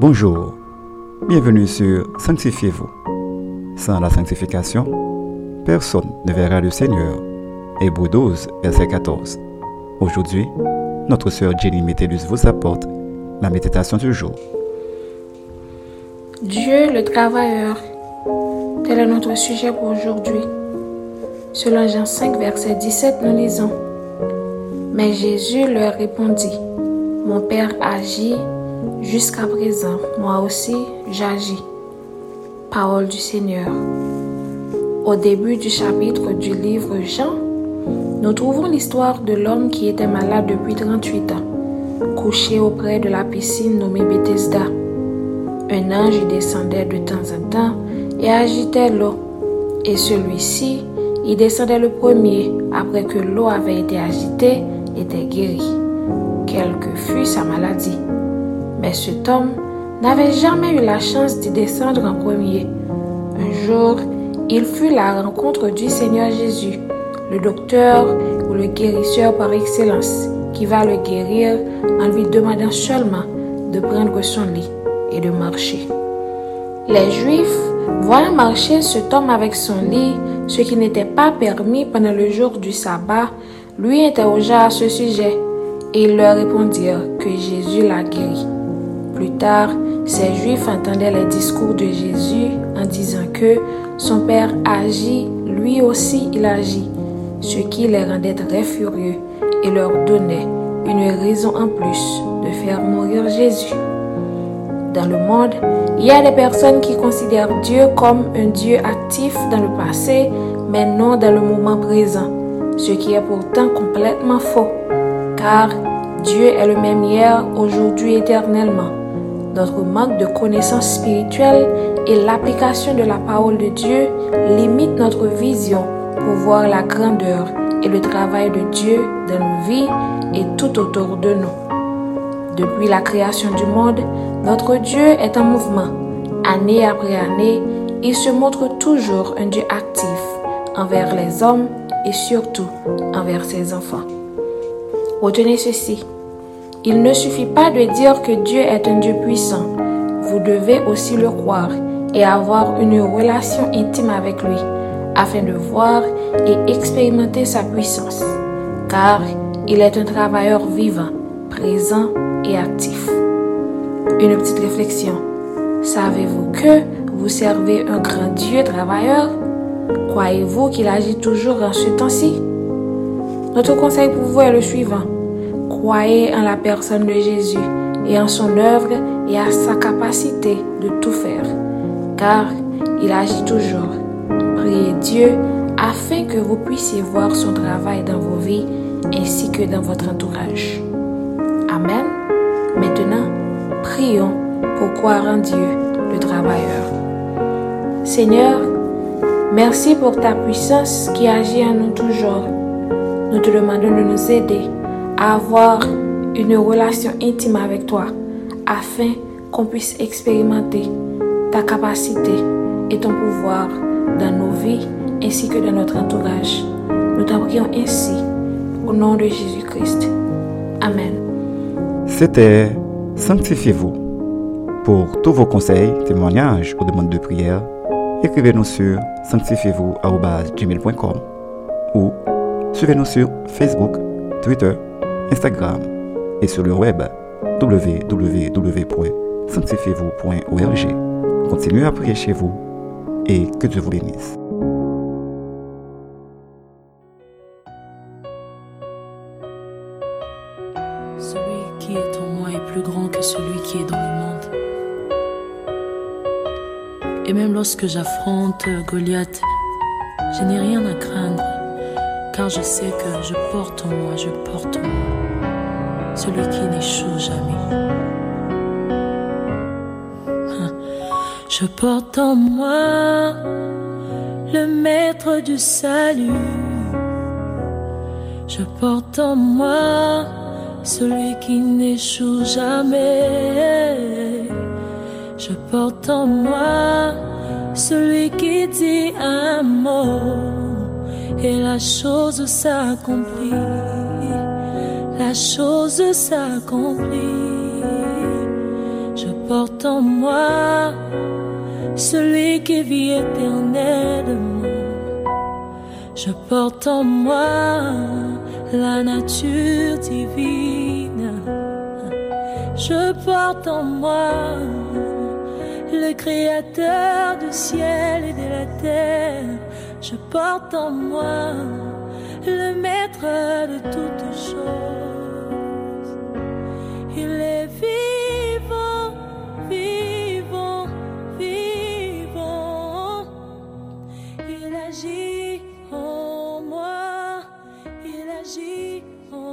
Bonjour, bienvenue sur Sanctifiez-vous. Sans la sanctification, personne ne verra le Seigneur. Hébreu 12, verset 14. Aujourd'hui, notre sœur Jenny Métellus vous apporte la méditation du jour. Dieu le travailleur, tel est notre sujet pour aujourd'hui. Selon Jean 5, verset 17, nous lisons Mais Jésus leur répondit Mon Père agit Jusqu'à présent, moi aussi, j'agis. Parole du Seigneur. Au début du chapitre du livre Jean, nous trouvons l'histoire de l'homme qui était malade depuis 38 ans, couché auprès de la piscine nommée Bethesda. Un ange descendait de temps en temps et agitait l'eau, et celui-ci y descendait le premier après que l'eau avait été agitée, était guéri, quelle que fût sa maladie. Mais cet homme n'avait jamais eu la chance d'y descendre en premier. Un jour, il fut la rencontre du Seigneur Jésus, le docteur ou le guérisseur par excellence, qui va le guérir en lui demandant seulement de prendre son lit et de marcher. Les Juifs, voyant marcher cet homme avec son lit, ce qui n'était pas permis pendant le jour du sabbat, lui interrogea à ce sujet, et ils leur répondirent que Jésus l'a guéri. Plus tard, ces Juifs entendaient les discours de Jésus en disant que son Père agit, lui aussi il agit, ce qui les rendait très furieux et leur donnait une raison en plus de faire mourir Jésus. Dans le monde, il y a des personnes qui considèrent Dieu comme un Dieu actif dans le passé, mais non dans le moment présent, ce qui est pourtant complètement faux, car Dieu est le même hier, aujourd'hui, éternellement. Notre manque de connaissances spirituelles et l'application de la parole de Dieu limitent notre vision pour voir la grandeur et le travail de Dieu dans nos vies et tout autour de nous. Depuis la création du monde, notre Dieu est en mouvement. Année après année, il se montre toujours un Dieu actif envers les hommes et surtout envers ses enfants. Retenez ceci. Il ne suffit pas de dire que Dieu est un Dieu puissant. Vous devez aussi le croire et avoir une relation intime avec lui afin de voir et expérimenter sa puissance. Car il est un travailleur vivant, présent et actif. Une petite réflexion. Savez-vous que vous servez un grand Dieu travailleur? Croyez-vous qu'il agit toujours en ce temps-ci? Notre conseil pour vous est le suivant Croyez en la personne de Jésus et en son œuvre et à sa capacité de tout faire, car il agit toujours. Priez Dieu afin que vous puissiez voir son travail dans vos vies ainsi que dans votre entourage. Amen. Maintenant, prions pour croire en Dieu, le travailleur. Seigneur, merci pour ta puissance qui agit en nous toujours. Nous te demandons de nous aider avoir une relation intime avec toi afin qu'on puisse expérimenter ta capacité et ton pouvoir dans nos vies ainsi que dans notre entourage. Nous t'en ainsi au nom de Jésus-Christ. Amen. C'était Sanctifiez-vous. Pour tous vos conseils, témoignages ou demandes de prière, écrivez-nous sur sanctifiez-vous.com ou suivez-nous sur Facebook, Twitter Instagram et sur le web www.sanctifiez-vous.org. Continuez à prier chez vous et que Dieu vous bénisse. Celui qui est en moi est plus grand que celui qui est dans le monde. Et même lorsque j'affronte Goliath, je n'ai rien à craindre, car je sais que je porte en moi, je porte en moi celui qui n'échoue jamais. Hein. Je porte en moi le maître du salut. Je porte en moi celui qui n'échoue jamais. Je porte en moi celui qui dit un mot et la chose s'accomplit la chose s'accomplit. Je porte en moi celui qui vit éternellement. Je porte en moi la nature divine. Je porte en moi le créateur du ciel et de la terre je porte en moi le maître de toutes choses. Il est vivant, vivant, vivant. Il agit en moi, il agit en moi.